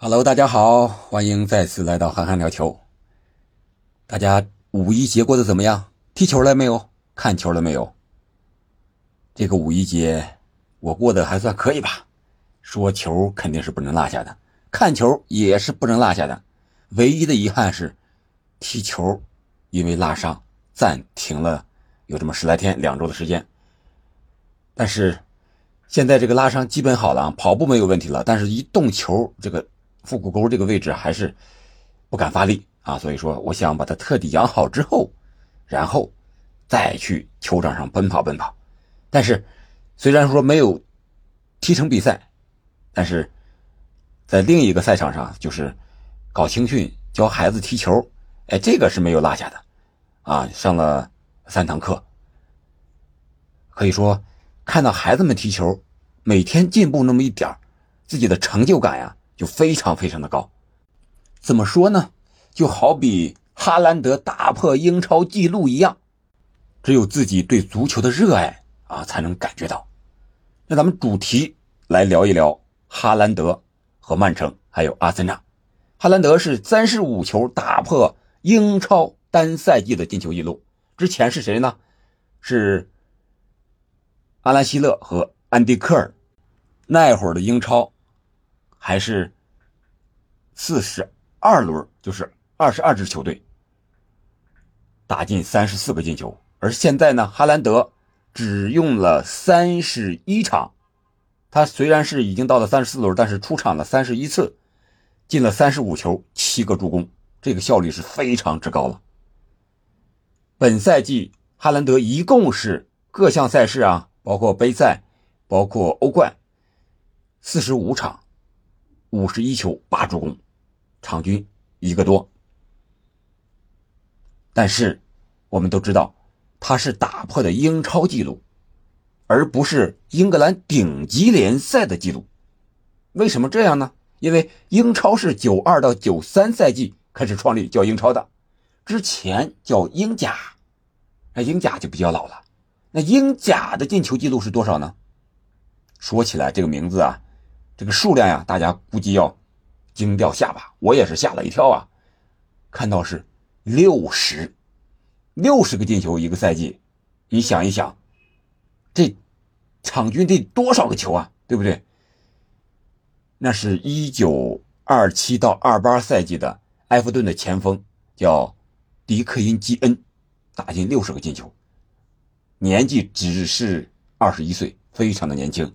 Hello，大家好，欢迎再次来到憨憨聊球。大家五一节过得怎么样？踢球了没有？看球了没有？这个五一节我过得还算可以吧。说球肯定是不能落下的，看球也是不能落下的。唯一的遗憾是，踢球因为拉伤暂停了有这么十来天、两周的时间。但是现在这个拉伤基本好了，跑步没有问题了，但是一动球这个。腹股沟这个位置还是不敢发力啊，所以说我想把它彻底养好之后，然后再去球场上奔跑奔跑。但是虽然说没有踢成比赛，但是在另一个赛场上，就是搞青训教孩子踢球，哎，这个是没有落下的啊，上了三堂课，可以说看到孩子们踢球，每天进步那么一点自己的成就感呀。就非常非常的高，怎么说呢？就好比哈兰德打破英超纪录一样，只有自己对足球的热爱啊，才能感觉到。那咱们主题来聊一聊哈兰德和曼城，还有阿森纳。哈兰德是三十五球打破英超单赛季的进球纪录，之前是谁呢？是阿兰希勒和安迪科尔，那会儿的英超。还是四十二轮，就是二十二支球队打进三十四个进球，而现在呢，哈兰德只用了三十一场，他虽然是已经到了三十四轮，但是出场了三十一次，进了三十五球，七个助攻，这个效率是非常之高了。本赛季哈兰德一共是各项赛事啊，包括杯赛，包括欧冠，四十五场。五十一球八助攻，场均一个多。但是我们都知道，他是打破的英超纪录，而不是英格兰顶级联赛的纪录。为什么这样呢？因为英超是九二到九三赛季开始创立叫英超的，之前叫英甲，那英甲就比较老了。那英甲的进球记录是多少呢？说起来这个名字啊。这个数量呀，大家估计要惊掉下巴，我也是吓了一跳啊！看到是六十，六十个进球一个赛季，你想一想，这场均得多少个球啊？对不对？那是一九二七到二八赛季的埃弗顿的前锋叫迪克因基恩，打进六十个进球，年纪只是二十一岁，非常的年轻。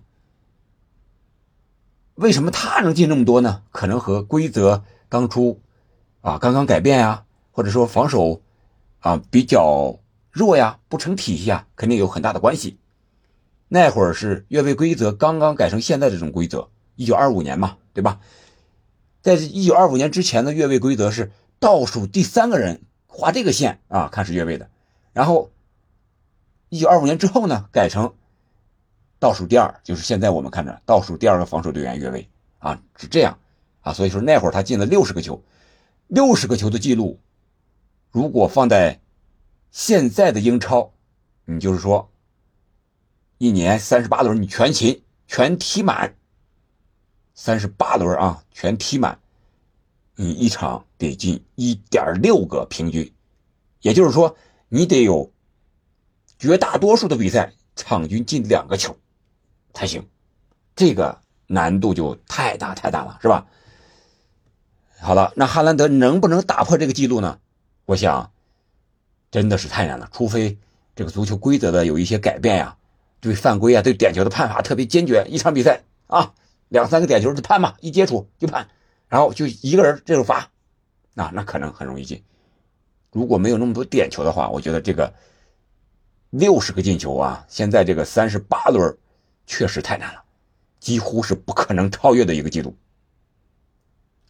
为什么他能进这么多呢？可能和规则刚出，啊，刚刚改变呀，或者说防守，啊比较弱呀，不成体系啊，肯定有很大的关系。那会儿是越位规则刚刚改成现在这种规则，一九二五年嘛，对吧？在一九二五年之前的越位规则是倒数第三个人画这个线啊，看是越位的。然后一九二五年之后呢，改成。倒数第二就是现在我们看着倒数第二个防守队员越位啊，是这样啊，所以说那会儿他进了六十个球，六十个球的记录，如果放在现在的英超，你就是说一年三十八轮你全勤全踢满，三十八轮啊全踢满，你一场得进一点六个平均，也就是说你得有绝大多数的比赛场均进两个球。才行，这个难度就太大太大了，是吧？好了，那哈兰德能不能打破这个记录呢？我想，真的是太难了。除非这个足球规则的有一些改变呀，对犯规啊，对点球的判罚特别坚决。一场比赛啊，两三个点球就判嘛，一接触就判，然后就一个人这种罚，啊，那可能很容易进。如果没有那么多点球的话，我觉得这个六十个进球啊，现在这个三十八轮。确实太难了，几乎是不可能超越的一个记录。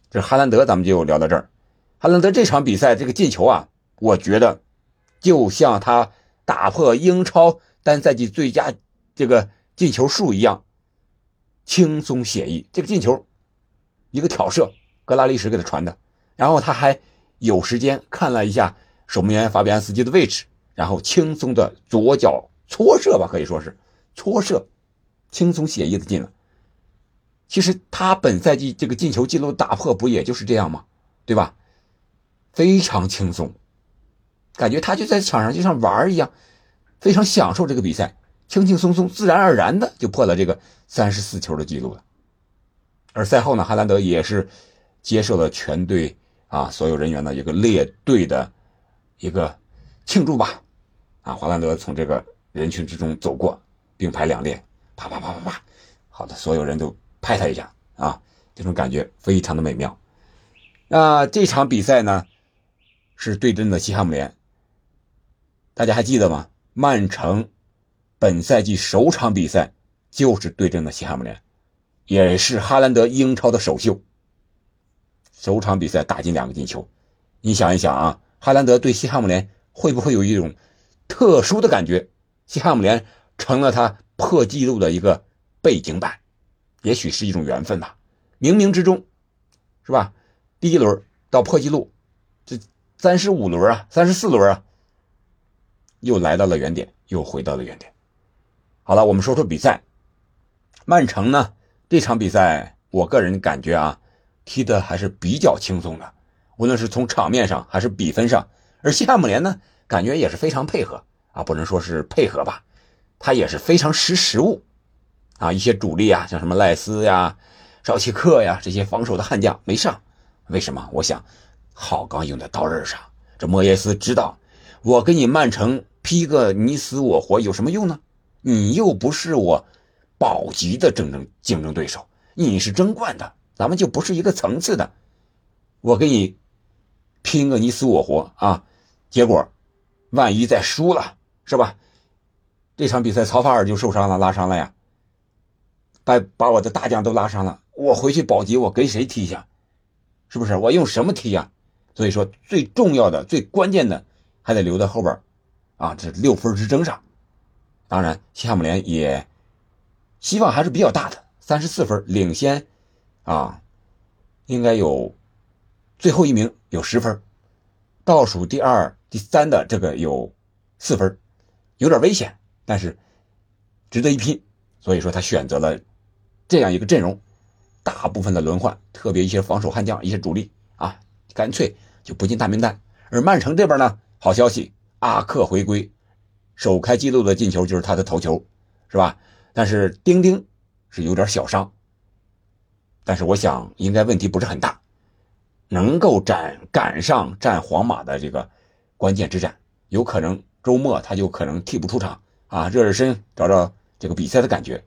这哈兰德，咱们就聊到这儿。哈兰德这场比赛这个进球啊，我觉得就像他打破英超单赛季最佳这个进球数一样，轻松写意。这个进球，一个挑射，格拉利什给他传的，然后他还有时间看了一下守门员法比安斯基的位置，然后轻松的左脚搓射吧，可以说是搓射。轻松写意的进了，其实他本赛季这个进球记录打破不也就是这样吗？对吧？非常轻松，感觉他就在场上就像玩一样，非常享受这个比赛，轻轻松松、自然而然的就破了这个三十四球的记录了。而赛后呢，哈兰德也是接受了全队啊所有人员的一个列队的一个庆祝吧。啊，华兰德从这个人群之中走过，并排两列，啪啪啪啪啪，好的，所有人都拍他一下啊，这种感觉非常的美妙。那这场比赛呢，是对阵的西汉姆联，大家还记得吗？曼城本赛季首场比赛就是对阵的西汉姆联，也是哈兰德英超的首秀。首场比赛打进两个进球，你想一想啊，哈兰德对西汉姆联会不会有一种？特殊的感觉，西汉姆联成了他破纪录的一个背景板，也许是一种缘分吧。冥冥之中，是吧？第一轮到破纪录，这三十五轮啊，三十四轮啊，又来到了原点，又回到了原点。好了，我们说说比赛。曼城呢，这场比赛，我个人感觉啊，踢的还是比较轻松的，无论是从场面上还是比分上。而西汉姆联呢？感觉也是非常配合啊，不能说是配合吧，他也是非常识时务啊。一些主力啊，像什么赖斯呀、绍奇克呀这些防守的悍将没上，为什么？我想，好钢用在刀刃上。这莫耶斯知道，我跟你曼城拼个你死我活有什么用呢？你又不是我保级的竞争竞争对手，你是争冠的，咱们就不是一个层次的。我跟你拼个你死我活啊，结果。万一再输了，是吧？这场比赛曹法尔就受伤了，拉伤了呀，把把我的大将都拉伤了，我回去保级，我跟谁踢呀？是不是？我用什么踢呀？所以说，最重要的、最关键的，还得留在后边啊，这六分之争上。当然，西汉姆联也希望还是比较大的，三十四分领先啊，应该有最后一名有十分，倒数第二。第三的这个有四分，有点危险，但是值得一拼。所以说他选择了这样一个阵容，大部分的轮换，特别一些防守悍将、一些主力啊，干脆就不进大名单。而曼城这边呢，好消息，阿克回归，首开纪录的进球就是他的头球，是吧？但是丁丁是有点小伤，但是我想应该问题不是很大，能够赶赶上战皇马的这个。关键之战有可能周末他就可能替补出场啊，热热身，找找这个比赛的感觉。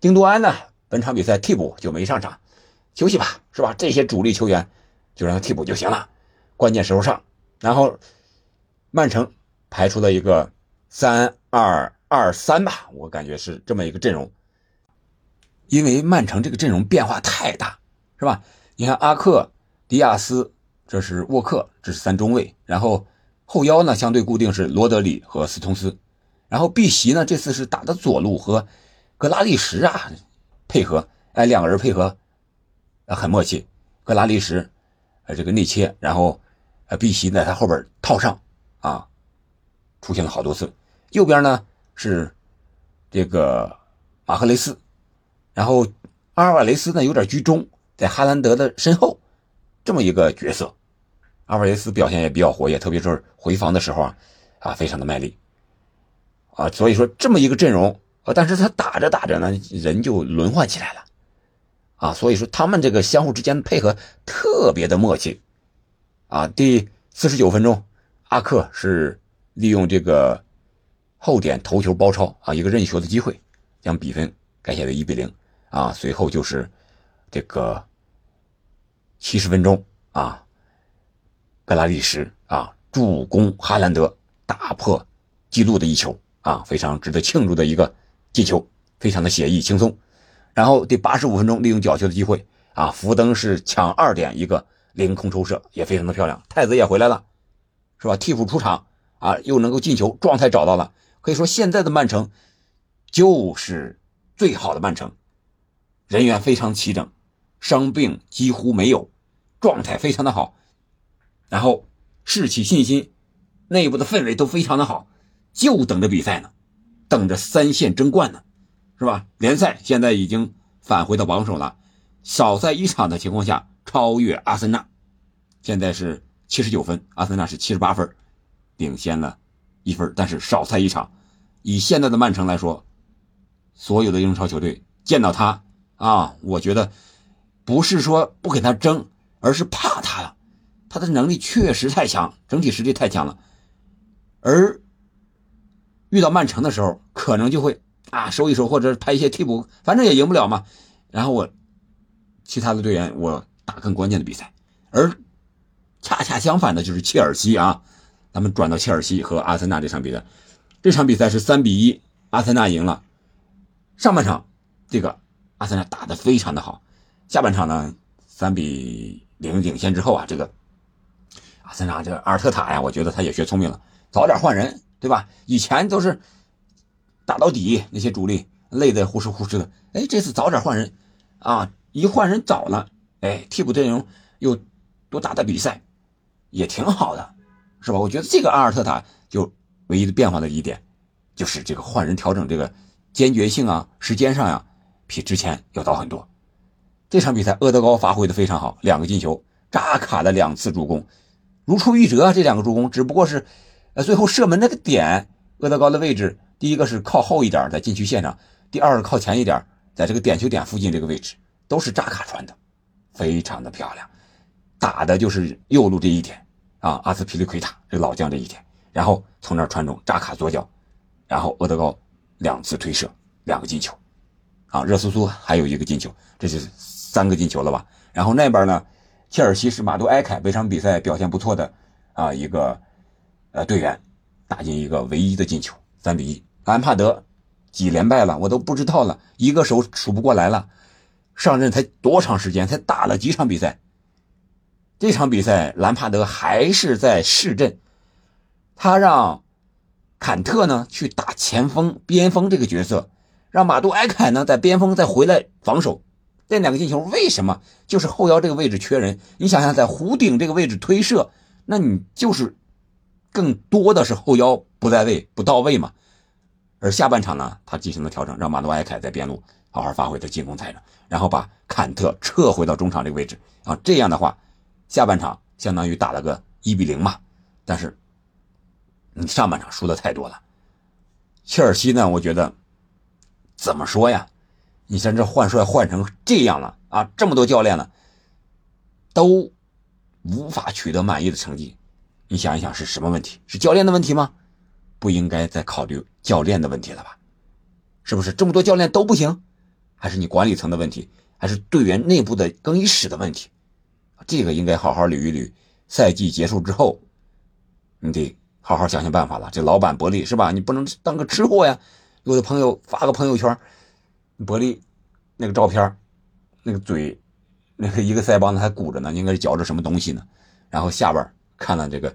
丁多安呢，本场比赛替补就没上场，休息吧，是吧？这些主力球员就让他替补就行了，关键时候上。然后曼城排出了一个三二二三吧，我感觉是这么一个阵容。因为曼城这个阵容变化太大，是吧？你看阿克、迪亚斯，这是沃克，这是三中卫，然后。后腰呢，相对固定是罗德里和斯通斯，然后碧玺呢，这次是打的左路和格拉利什啊配合，哎，两个人配合很默契。格拉利什呃这个内切，然后呃碧玺在他后边套上啊，出现了好多次。右边呢是这个马赫雷斯，然后阿尔瓦雷斯呢有点居中，在哈兰德的身后，这么一个角色。阿尔瓦雷斯表现也比较活跃，特别是回防的时候啊，啊，非常的卖力，啊，所以说这么一个阵容，啊，但是他打着打着呢，人就轮换起来了，啊，所以说他们这个相互之间的配合特别的默契，啊，第四十九分钟，阿克是利用这个后点头球包抄啊，一个任意球的机会，将比分改写为一比零，啊，随后就是这个七十分钟啊。格拉利什啊，助攻哈兰德打破纪录的一球啊，非常值得庆祝的一个进球，非常的写意轻松。然后第八十五分钟，利用角球的机会啊，福登是抢二点一个凌空抽射，也非常的漂亮。太子也回来了，是吧？替补出场啊，又能够进球，状态找到了。可以说现在的曼城就是最好的曼城，人员非常齐整，伤病几乎没有，状态非常的好。然后士气、信心、内部的氛围都非常的好，就等着比赛呢，等着三线争冠呢，是吧？联赛现在已经返回到榜首了，少赛一场的情况下超越阿森纳，现在是七十九分，阿森纳是七十八分，领先了一分，但是少赛一场。以现在的曼城来说，所有的英超球队见到他啊，我觉得不是说不给他争，而是怕他了。他的能力确实太强，整体实力太强了。而遇到曼城的时候，可能就会啊收一收，或者派一些替补，反正也赢不了嘛。然后我其他的队员我打更关键的比赛，而恰恰相反的就是切尔西啊，咱们转到切尔西和阿森纳这场比赛。这场比赛是三比一，阿森纳赢了。上半场，这个阿森纳打得非常的好。下半场呢，三比零领先之后啊，这个阿森纳这个阿尔特塔呀，我觉得他也学聪明了，早点换人，对吧？以前都是打到底，那些主力累得呼哧呼哧的。哎，这次早点换人啊，一换人早了，哎，替补阵容又多打打比赛，也挺好的，是吧？我觉得这个阿尔特塔就。唯一的变化的一点，就是这个换人调整这个坚决性啊，时间上呀，比之前要早很多。这场比赛，厄德高发挥的非常好，两个进球，扎卡的两次助攻，如出一辙。这两个助攻只不过是，最后射门那个点，厄德高的位置，第一个是靠后一点在禁区线上，第二个靠前一点，在这个点球点附近这个位置，都是扎卡传的，非常的漂亮，打的就是右路这一点啊，阿斯皮利奎塔这老将这一点。然后从那儿传中，扎卡左脚，然后厄德高两次推射，两个进球，啊，热苏苏还有一个进球，这是三个进球了吧？然后那边呢，切尔西是马杜埃凯，本场比赛表现不错的啊一个呃队员，打进一个唯一的进球，三比一。兰帕德几连败了，我都不知道了，一个手数不过来了。上任才多长时间？才打了几场比赛？这场比赛兰帕德还是在市镇。他让坎特呢去打前锋、边锋这个角色，让马杜埃凯呢在边锋再回来防守。这两个进球为什么？就是后腰这个位置缺人。你想想，在弧顶这个位置推射，那你就是更多的是后腰不在位、不到位嘛。而下半场呢，他进行了调整，让马努埃凯在边路好好发挥他进攻才能，然后把坎特撤回到中场这个位置啊。这样的话，下半场相当于打了个一比零嘛。但是。你上半场输的太多了，切尔西呢？我觉得怎么说呀？你像这换帅换成这样了啊，这么多教练了，都无法取得满意的成绩。你想一想是什么问题？是教练的问题吗？不应该再考虑教练的问题了吧？是不是这么多教练都不行？还是你管理层的问题？还是队员内部的更衣室的问题？这个应该好好捋一捋。赛季结束之后，你得。好好想想办法了。这老板伯利是吧？你不能当个吃货呀！有的朋友发个朋友圈，伯利那个照片，那个嘴，那个一个腮帮子还鼓着呢，应该是嚼着什么东西呢。然后下边看了这个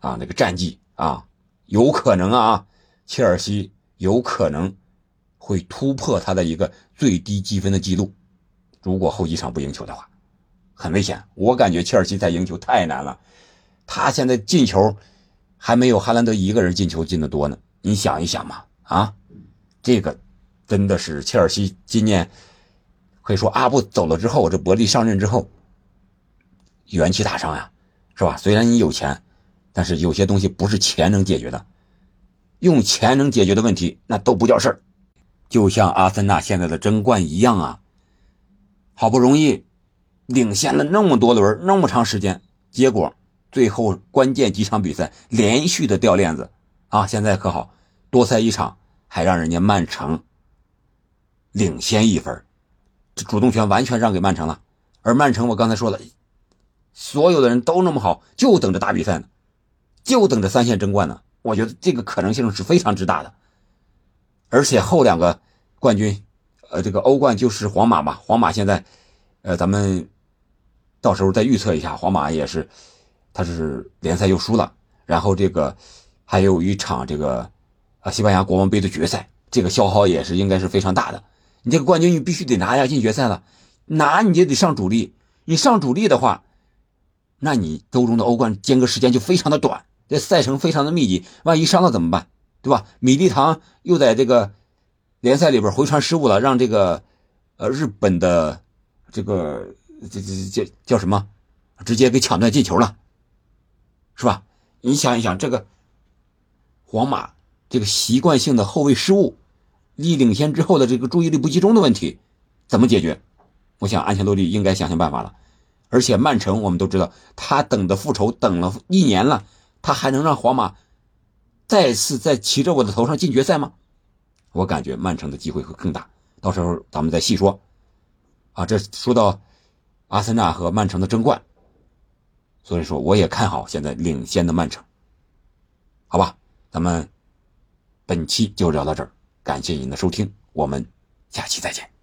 啊，那个战绩啊，有可能啊，切尔西有可能会突破他的一个最低积分的记录。如果后几场不赢球的话，很危险。我感觉切尔西再赢球太难了。他现在进球。还没有哈兰德一个人进球进的多呢，你想一想嘛，啊，这个真的是切尔西今年可以说阿布走了之后，这伯利上任之后元气大伤呀，是吧？虽然你有钱，但是有些东西不是钱能解决的，用钱能解决的问题那都不叫事儿，就像阿森纳现在的争冠一样啊，好不容易领先了那么多轮那么长时间，结果。最后关键几场比赛连续的掉链子，啊，现在可好，多赛一场还让人家曼城领先一分，这主动权完全让给曼城了。而曼城我刚才说了，所有的人都那么好，就等着打比赛呢，就等着三线争冠呢。我觉得这个可能性是非常之大的。而且后两个冠军，呃，这个欧冠就是皇马嘛，皇马现在，呃，咱们到时候再预测一下，皇马也是。他是联赛又输了，然后这个还有一场这个啊西班牙国王杯的决赛，这个消耗也是应该是非常大的。你这个冠军你必须得拿呀，进决赛了，拿你就得上主力。你上主力的话，那你周中的欧冠间隔时间就非常的短，这赛程非常的密集，万一伤了怎么办？对吧？米利唐又在这个联赛里边回传失误了，让这个呃日本的这个这这这叫什么？直接给抢断进球了，是吧？你想一想，这个皇马这个习惯性的后卫失误，一领先之后的这个注意力不集中的问题，怎么解决？我想安切洛蒂应该想想办法了。而且曼城我们都知道，他等的复仇等了一年了，他还能让皇马再次在骑着我的头上进决赛吗？我感觉曼城的机会会更大。到时候咱们再细说。啊，这说到阿森纳和曼城的争冠，所以说我也看好现在领先的曼城。好吧，咱们本期就聊到这儿，感谢您的收听，我们下期再见。